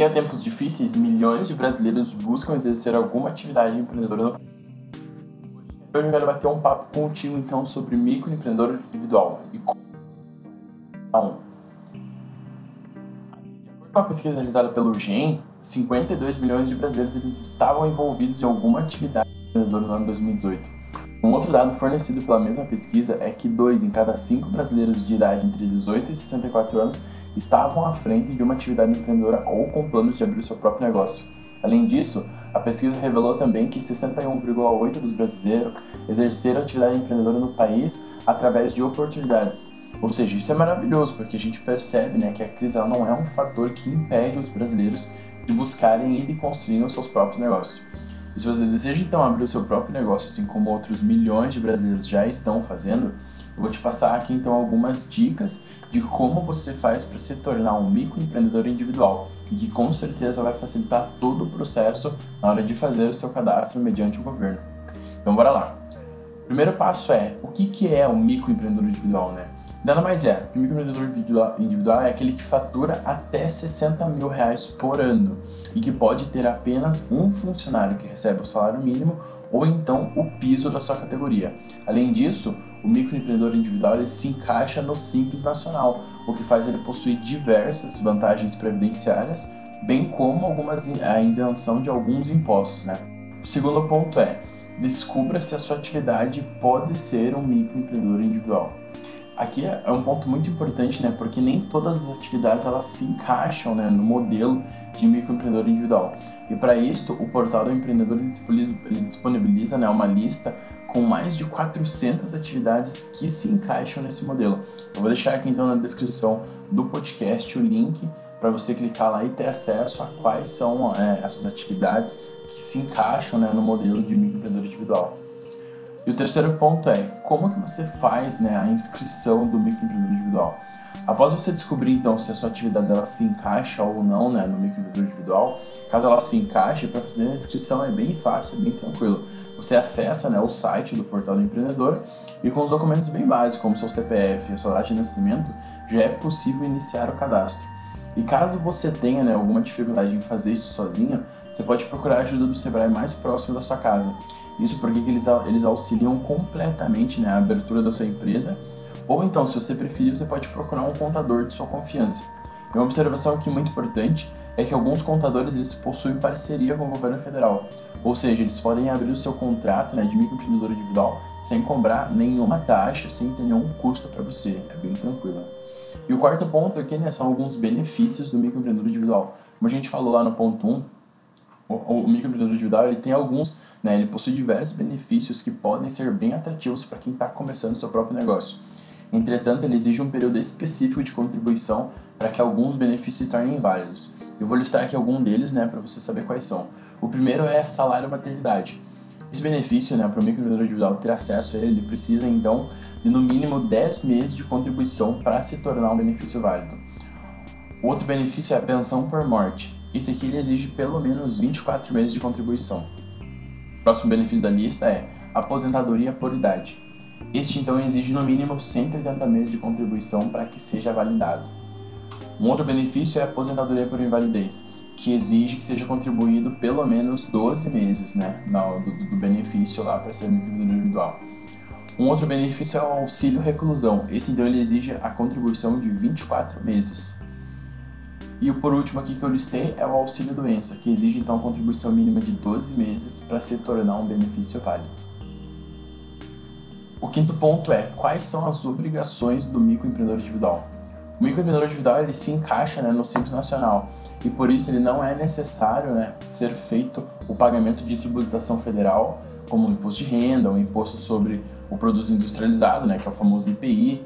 Em tempos difíceis, milhões de brasileiros buscam exercer alguma atividade empreendedora Hoje eu quero bater um papo contigo então sobre microempreendedor individual e como então, com a pesquisa realizada pelo GEM, 52 milhões de brasileiros eles estavam envolvidos em alguma atividade empreendedora no ano 2018. Um outro dado fornecido pela mesma pesquisa é que dois em cada cinco brasileiros de idade entre 18 e 64 anos estavam à frente de uma atividade empreendedora ou com planos de abrir seu próprio negócio. Além disso, a pesquisa revelou também que 61,8% dos brasileiros exerceram atividade empreendedora no país através de oportunidades. Ou seja, isso é maravilhoso, porque a gente percebe né, que a crise não é um fator que impede os brasileiros de buscarem e de construir os seus próprios negócios. E se você deseja então abrir o seu próprio negócio, assim como outros milhões de brasileiros já estão fazendo, eu vou te passar aqui então algumas dicas de como você faz para se tornar um microempreendedor individual e que com certeza vai facilitar todo o processo na hora de fazer o seu cadastro mediante o governo. Então bora lá. Primeiro passo é o que, que é um microempreendedor individual, né? Nada mais é, o microempreendedor individual é aquele que fatura até 60 mil reais por ano e que pode ter apenas um funcionário que recebe o salário mínimo ou então o piso da sua categoria. Além disso, o microempreendedor individual ele se encaixa no Simples Nacional, o que faz ele possuir diversas vantagens previdenciárias, bem como algumas, a isenção de alguns impostos. Né? O segundo ponto é, descubra se a sua atividade pode ser um microempreendedor individual. Aqui é, é um ponto muito importante, né? Porque nem todas as atividades elas se encaixam, né, no modelo de microempreendedor individual. E para isso, o portal do empreendedor disponibiliza, né, uma lista com mais de 400 atividades que se encaixam nesse modelo. Eu vou deixar aqui então na descrição do podcast o link para você clicar lá e ter acesso a quais são é, essas atividades que se encaixam né, no modelo de microempreendedor individual. E o terceiro ponto é como que você faz né, a inscrição do microempreendedor individual. Após você descobrir então se a sua atividade ela se encaixa ou não né, no microempreendedor individual, caso ela se encaixe, para fazer a inscrição é bem fácil, é bem tranquilo. Você acessa né, o site do portal do empreendedor e com os documentos bem básicos, como seu CPF e a sua data de nascimento, já é possível iniciar o cadastro. E caso você tenha né, alguma dificuldade em fazer isso sozinho, você pode procurar a ajuda do Sebrae mais próximo da sua casa. Isso porque eles, eles auxiliam completamente né, a abertura da sua empresa. Ou então, se você preferir, você pode procurar um contador de sua confiança. E uma observação aqui muito importante é que alguns contadores eles possuem parceria com o governo federal. Ou seja, eles podem abrir o seu contrato né, de microempreendedor individual sem cobrar nenhuma taxa, sem ter nenhum custo para você. É bem tranquilo. E o quarto ponto aqui né, são alguns benefícios do microempreendedor individual. Como a gente falou lá no ponto 1, o, o microempreendedor individual ele tem alguns, né, ele possui diversos benefícios que podem ser bem atrativos para quem está começando seu próprio negócio. Entretanto, ele exige um período específico de contribuição para que alguns benefícios se tornem válidos. Eu vou listar aqui algum deles, né, para você saber quais são. O primeiro é salário maternidade. Esse benefício, né, para o microempreendedor individual ter acesso a ele, ele precisa então de no mínimo 10 meses de contribuição para se tornar um benefício válido. O outro benefício é a pensão por morte. Esse aqui ele exige pelo menos 24 meses de contribuição. O próximo benefício da lista é aposentadoria por idade. Este então exige no mínimo 180 meses de contribuição para que seja validado. Um outro benefício é aposentadoria por invalidez, que exige que seja contribuído pelo menos 12 meses né, do, do benefício lá para ser microempreendedor individual. Um outro benefício é o auxílio reclusão. Esse então ele exige a contribuição de 24 meses. E o por último aqui que eu listei é o auxílio doença, que exige então a contribuição mínima de 12 meses para se tornar um benefício válido. O quinto ponto é quais são as obrigações do microempreendedor individual. O microempreendedor individual ele se encaixa né, no Simples Nacional e por isso ele não é necessário né, ser feito o pagamento de tributação federal, como o imposto de renda, o imposto sobre o produto industrializado, né, que é o famoso IPI,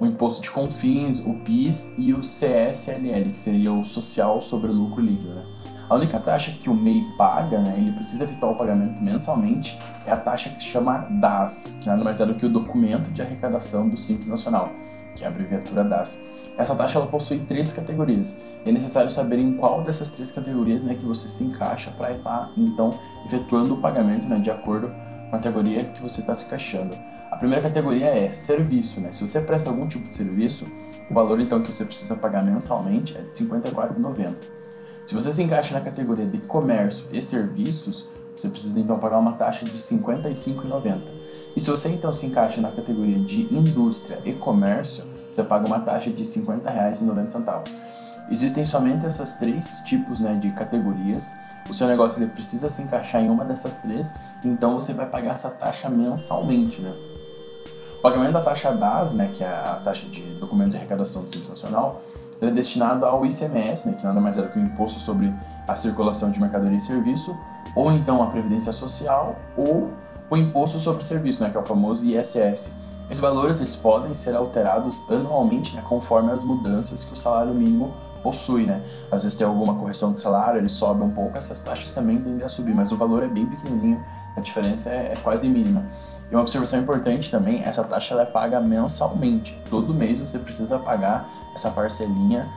o imposto de confins, o PIS e o CSLL, que seria o social sobre o lucro líquido. Né? A única taxa que o MEI paga, né, ele precisa evitar o pagamento mensalmente, é a taxa que se chama DAS, que nada mais é do que o documento de arrecadação do Simples Nacional, que é a abreviatura DAS. Essa taxa ela possui três categorias. É necessário saber em qual dessas três categorias né, que você se encaixa para estar, então, efetuando o pagamento né, de acordo com a categoria que você está se encaixando. A primeira categoria é serviço, né? Se você presta algum tipo de serviço, o valor então que você precisa pagar mensalmente é de R$ 54,90. Se você se encaixa na categoria de comércio e serviços, você precisa então pagar uma taxa de R$ 55,90. E se você então se encaixa na categoria de indústria e comércio, você paga uma taxa de R$ 50,90. Existem somente essas três tipos né, de categorias. O seu negócio ele precisa se encaixar em uma dessas três, então você vai pagar essa taxa mensalmente. Né? O pagamento da taxa DAS, né, que é a taxa de documento de arrecadação do Simples Nacional, é destinado ao ICMS, né, que nada mais é do que o imposto sobre a circulação de mercadoria e serviço, ou então a previdência social, ou o imposto sobre serviço, né, que é o famoso ISS. Esses valores eles podem ser alterados anualmente, né, conforme as mudanças que o salário mínimo possui, né? Às vezes tem alguma correção de salário, ele sobe um pouco, essas taxas também tendem a subir, mas o valor é bem pequenininho, a diferença é, é quase mínima. E uma observação importante também, essa taxa ela é paga mensalmente. Todo mês você precisa pagar essa parcelinha.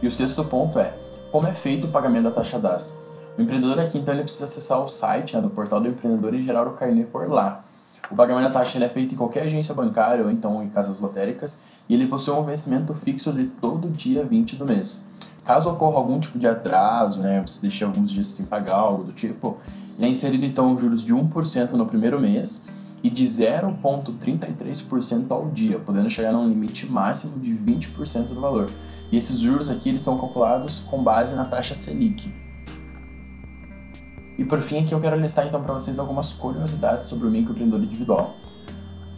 E o sexto ponto é, como é feito o pagamento da taxa DAS? O empreendedor aqui, então, ele precisa acessar o site né, do portal do empreendedor e gerar o carnê por lá. O pagamento da taxa é feito em qualquer agência bancária ou então em casas lotéricas e ele possui um vencimento fixo de todo dia 20 do mês. Caso ocorra algum tipo de atraso, né, você deixe alguns dias sem pagar, algo do tipo, ele é inserido então juros de 1% no primeiro mês e de 0,33% ao dia, podendo chegar a um limite máximo de 20% do valor. E esses juros aqui eles são calculados com base na taxa Selic. E por fim, aqui eu quero listar então para vocês algumas curiosidades sobre o microempreendedor individual.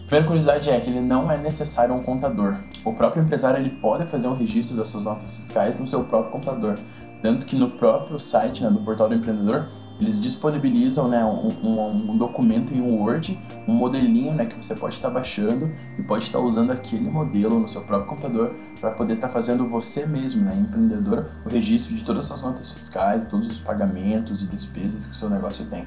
A primeira curiosidade é que ele não é necessário um contador. O próprio empresário ele pode fazer um registro das suas notas fiscais no seu próprio computador, tanto que no próprio site né, do portal do empreendedor eles disponibilizam né, um, um, um, documento em Word, um modelinho né, que você pode estar baixando e pode estar usando aquele modelo no seu próprio computador para poder estar fazendo você mesmo, né, empreendedor, o registro de todas as suas notas fiscais, todos os pagamentos e despesas que o seu negócio tem.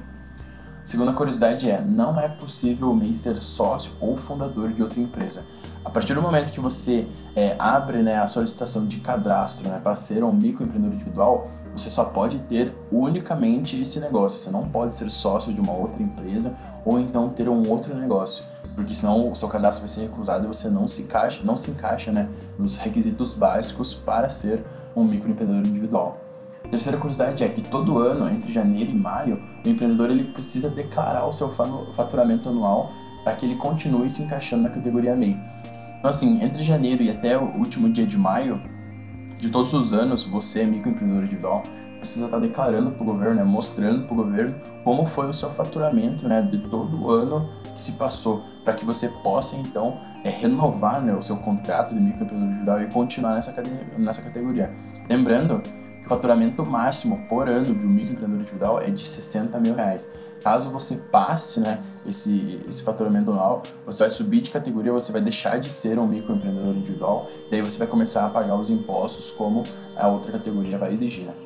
A segunda curiosidade é, não é possível o MEI ser sócio ou fundador de outra empresa. A partir do momento que você é, abre né, a solicitação de cadastro né, para ser um microempreendedor individual, você só pode ter unicamente esse negócio. Você não pode ser sócio de uma outra empresa ou então ter um outro negócio, porque senão o seu cadastro vai ser recusado e você não se encaixa, não se encaixa né, nos requisitos básicos para ser um microempreendedor individual. A terceira curiosidade é que todo ano, entre janeiro e maio, o empreendedor ele precisa declarar o seu faturamento anual para que ele continue se encaixando na categoria MEI. Então, assim, entre janeiro e até o último dia de maio, de todos os anos, você, microempreendedor individual, precisa estar declarando para o governo, né, mostrando para o governo como foi o seu faturamento né, de todo o ano que se passou, para que você possa então é, renovar né, o seu contrato de microempreendedor individual e continuar nessa, nessa categoria. Lembrando o faturamento máximo por ano de um microempreendedor individual é de 60 mil reais. Caso você passe né, esse, esse faturamento anual, você vai subir de categoria, você vai deixar de ser um microempreendedor individual, daí você vai começar a pagar os impostos como a outra categoria vai exigir. Né?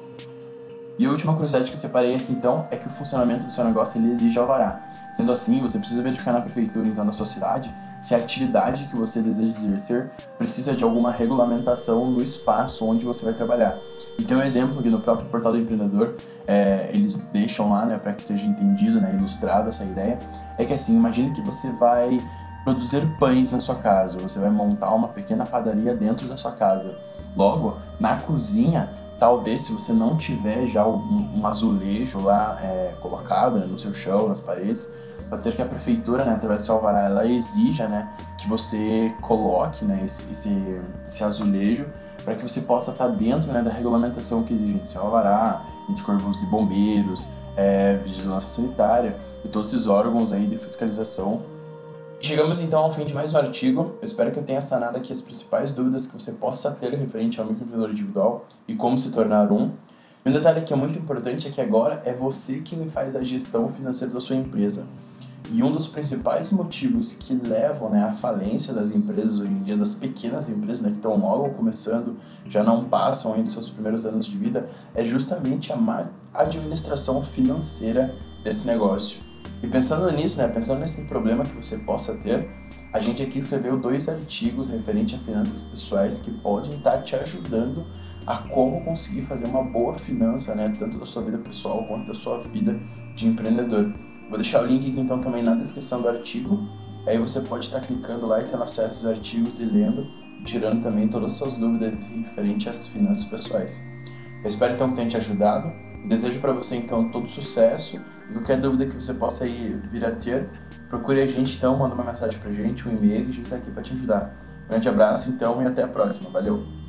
E a última curiosidade que eu separei aqui então é que o funcionamento do seu negócio ele exige alvará. Sendo assim, você precisa verificar na prefeitura então da sua cidade se a atividade que você deseja exercer precisa de alguma regulamentação no espaço onde você vai trabalhar. E tem um exemplo aqui no próprio portal do empreendedor, é, eles deixam lá né, para que seja entendido, né, ilustrado essa ideia, é que assim, imagine que você vai produzir pães na sua casa, você vai montar uma pequena padaria dentro da sua casa. Logo, na cozinha, talvez se você não tiver já um, um azulejo lá é, colocado né, no seu chão, nas paredes, pode ser que a prefeitura, né, através do seu alvará, ela exija né, que você coloque né, esse, esse, esse azulejo para que você possa estar dentro né, da regulamentação que exige seu alvará, entre corpos de bombeiros, é, vigilância sanitária e todos esses órgãos aí de fiscalização Chegamos então ao fim de mais um artigo. Eu espero que eu tenha sanado aqui as principais dúvidas que você possa ter referente ao microempreendedor individual e como se tornar um. E um detalhe que é muito importante é que agora é você quem faz a gestão financeira da sua empresa. E um dos principais motivos que levam né, à falência das empresas hoje em dia, das pequenas empresas né, que estão logo começando, já não passam ainda os seus primeiros anos de vida, é justamente a má administração financeira desse negócio. E pensando nisso, né, pensando nesse problema que você possa ter, a gente aqui escreveu dois artigos referentes a finanças pessoais que podem estar te ajudando a como conseguir fazer uma boa finança, né, tanto da sua vida pessoal quanto da sua vida de empreendedor. Vou deixar o link aqui então também na descrição do artigo. Aí você pode estar clicando lá e tendo acesso a esses artigos e lendo, tirando também todas as suas dúvidas referentes às finanças pessoais. Eu espero então que tenha te ajudado. Desejo para você então todo sucesso e qualquer dúvida que você possa ir, vir a ter, procure a gente então, manda uma mensagem pra gente, um e-mail a gente tá aqui para te ajudar. Grande abraço então e até a próxima. Valeu!